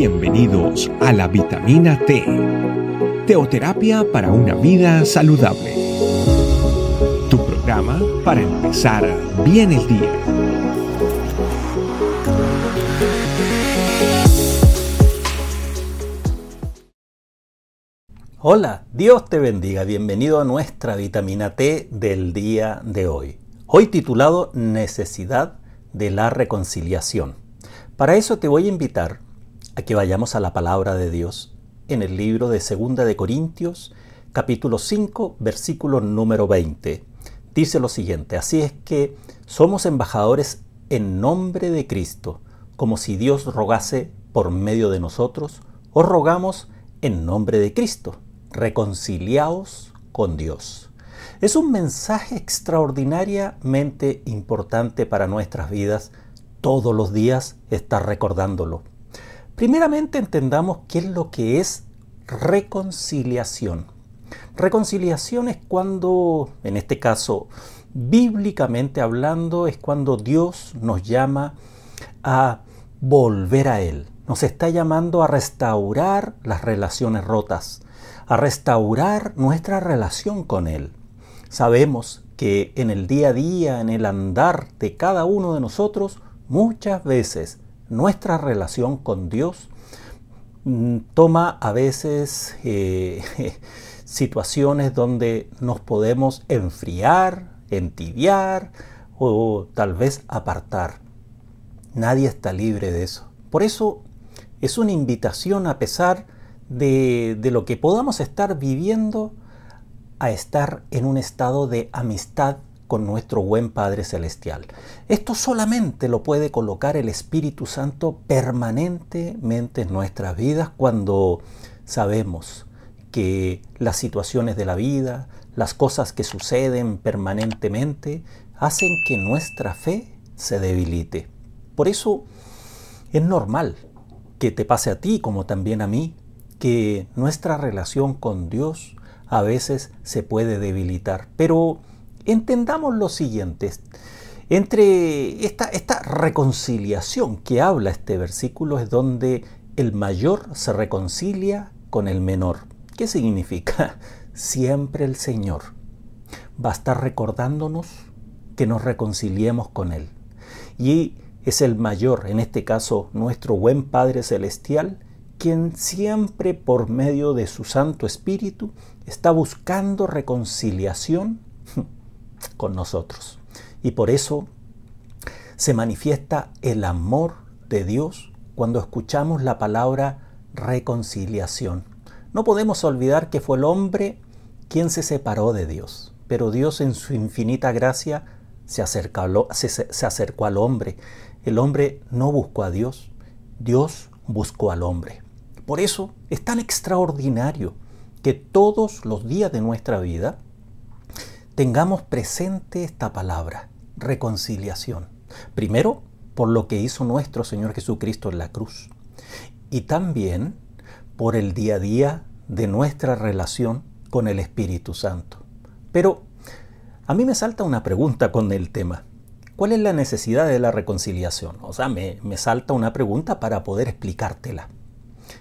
Bienvenidos a la vitamina T, teoterapia para una vida saludable. Tu programa para empezar bien el día. Hola, Dios te bendiga, bienvenido a nuestra vitamina T del día de hoy. Hoy titulado Necesidad de la reconciliación. Para eso te voy a invitar a que vayamos a la palabra de Dios en el libro de Segunda de Corintios, capítulo 5, versículo número 20. Dice lo siguiente, así es que somos embajadores en nombre de Cristo, como si Dios rogase por medio de nosotros, os rogamos en nombre de Cristo, reconciliaos con Dios. Es un mensaje extraordinariamente importante para nuestras vidas todos los días estar recordándolo. Primeramente entendamos qué es lo que es reconciliación. Reconciliación es cuando, en este caso, bíblicamente hablando, es cuando Dios nos llama a volver a Él. Nos está llamando a restaurar las relaciones rotas, a restaurar nuestra relación con Él. Sabemos que en el día a día, en el andar de cada uno de nosotros, muchas veces nuestra relación con Dios mm, toma a veces eh, situaciones donde nos podemos enfriar, entibiar o tal vez apartar. Nadie está libre de eso. Por eso es una invitación a pesar de, de lo que podamos estar viviendo a estar en un estado de amistad con nuestro buen Padre Celestial. Esto solamente lo puede colocar el Espíritu Santo permanentemente en nuestras vidas cuando sabemos que las situaciones de la vida, las cosas que suceden permanentemente, hacen que nuestra fe se debilite. Por eso es normal que te pase a ti como también a mí, que nuestra relación con Dios a veces se puede debilitar. Pero Entendamos lo siguiente. Entre esta, esta reconciliación que habla este versículo es donde el mayor se reconcilia con el menor. ¿Qué significa? Siempre el Señor va a estar recordándonos que nos reconciliemos con Él. Y es el mayor, en este caso nuestro buen Padre Celestial, quien siempre por medio de su Santo Espíritu está buscando reconciliación con nosotros. Y por eso se manifiesta el amor de Dios cuando escuchamos la palabra reconciliación. No podemos olvidar que fue el hombre quien se separó de Dios, pero Dios en su infinita gracia se acercó, se acercó al hombre. El hombre no buscó a Dios, Dios buscó al hombre. Por eso es tan extraordinario que todos los días de nuestra vida tengamos presente esta palabra, reconciliación. Primero, por lo que hizo nuestro Señor Jesucristo en la cruz. Y también por el día a día de nuestra relación con el Espíritu Santo. Pero a mí me salta una pregunta con el tema. ¿Cuál es la necesidad de la reconciliación? O sea, me, me salta una pregunta para poder explicártela.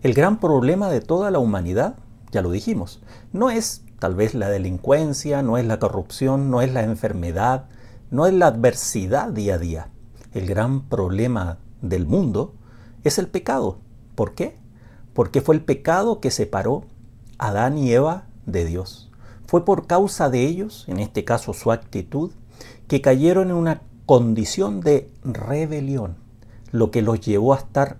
El gran problema de toda la humanidad, ya lo dijimos, no es Tal vez la delincuencia, no es la corrupción, no es la enfermedad, no es la adversidad día a día. El gran problema del mundo es el pecado. ¿Por qué? Porque fue el pecado que separó a Adán y Eva de Dios. Fue por causa de ellos, en este caso su actitud, que cayeron en una condición de rebelión, lo que los llevó a estar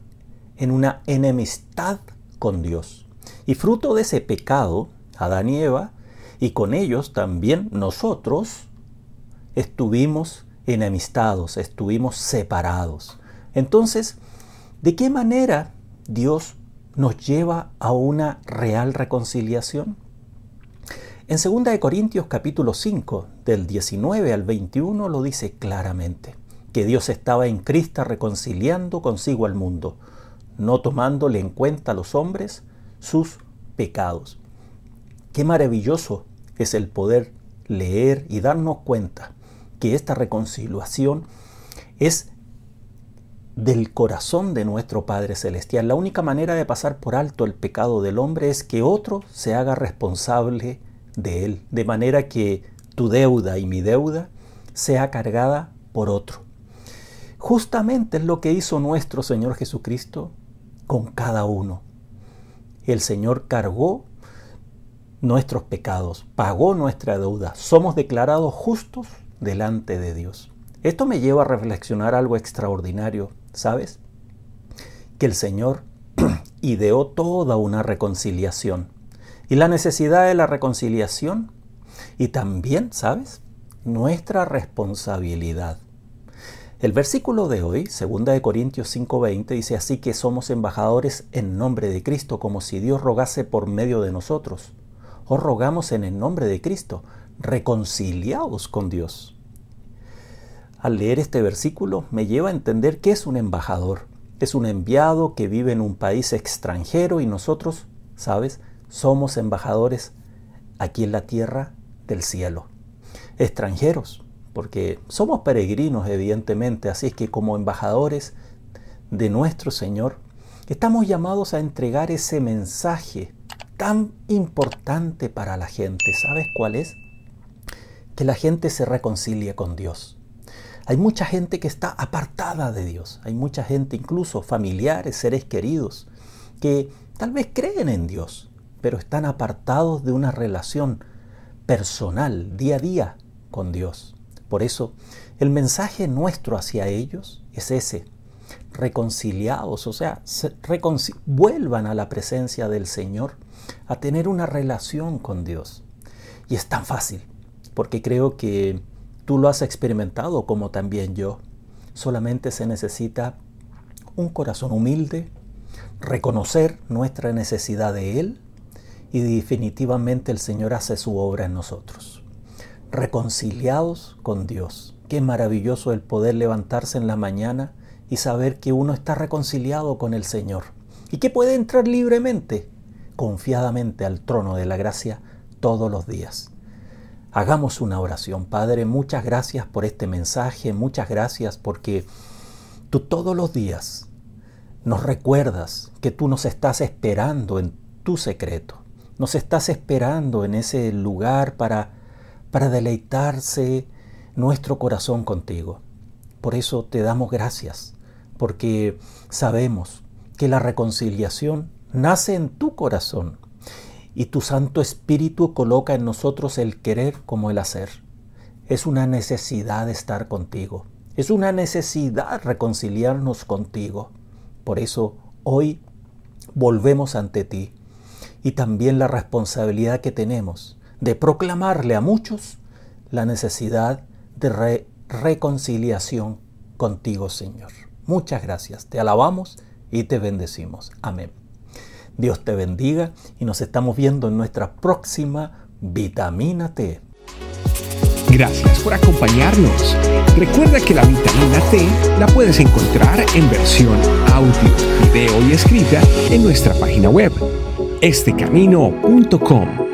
en una enemistad con Dios. Y fruto de ese pecado, Adán y Eva, y con ellos también nosotros estuvimos enemistados, estuvimos separados. Entonces, ¿de qué manera Dios nos lleva a una real reconciliación? En 2 Corintios capítulo 5, del 19 al 21, lo dice claramente, que Dios estaba en Cristo reconciliando consigo al mundo, no tomándole en cuenta a los hombres sus pecados. Qué maravilloso es el poder leer y darnos cuenta que esta reconciliación es del corazón de nuestro Padre Celestial. La única manera de pasar por alto el pecado del hombre es que otro se haga responsable de él, de manera que tu deuda y mi deuda sea cargada por otro. Justamente es lo que hizo nuestro Señor Jesucristo con cada uno. El Señor cargó nuestros pecados, pagó nuestra deuda, somos declarados justos delante de Dios. Esto me lleva a reflexionar algo extraordinario, ¿sabes? Que el Señor ideó toda una reconciliación. Y la necesidad de la reconciliación y también, ¿sabes? Nuestra responsabilidad. El versículo de hoy, 2 Corintios 5:20, dice así que somos embajadores en nombre de Cristo, como si Dios rogase por medio de nosotros. Os rogamos en el nombre de Cristo, reconciliados con Dios. Al leer este versículo me lleva a entender que es un embajador. Es un enviado que vive en un país extranjero y nosotros, ¿sabes? Somos embajadores aquí en la tierra del cielo. Extranjeros, porque somos peregrinos evidentemente, así es que como embajadores de nuestro Señor, estamos llamados a entregar ese mensaje tan importante para la gente. ¿Sabes cuál es? Que la gente se reconcilie con Dios. Hay mucha gente que está apartada de Dios. Hay mucha gente, incluso familiares, seres queridos, que tal vez creen en Dios, pero están apartados de una relación personal, día a día, con Dios. Por eso, el mensaje nuestro hacia ellos es ese, reconciliados, o sea, vuelvan a la presencia del Señor, a tener una relación con Dios. Y es tan fácil, porque creo que tú lo has experimentado como también yo. Solamente se necesita un corazón humilde, reconocer nuestra necesidad de Él y definitivamente el Señor hace su obra en nosotros. Reconciliados con Dios. Qué maravilloso el poder levantarse en la mañana y saber que uno está reconciliado con el Señor y que puede entrar libremente, confiadamente al trono de la gracia todos los días. Hagamos una oración. Padre, muchas gracias por este mensaje, muchas gracias porque tú todos los días nos recuerdas que tú nos estás esperando en tu secreto nos estás esperando en ese lugar para, para deleitarse nuestro corazón contigo. Por eso te damos gracias, porque sabemos que la reconciliación nace en tu corazón y tu Santo Espíritu coloca en nosotros el querer como el hacer. Es una necesidad estar contigo. Es una necesidad reconciliarnos contigo. Por eso hoy volvemos ante ti y también la responsabilidad que tenemos de proclamarle a muchos la necesidad de reconciliación contigo, Señor. Muchas gracias, te alabamos y te bendecimos. Amén. Dios te bendiga y nos estamos viendo en nuestra próxima vitamina T. Gracias por acompañarnos. Recuerda que la vitamina T la puedes encontrar en versión audio, video y escrita en nuestra página web estecamino.com.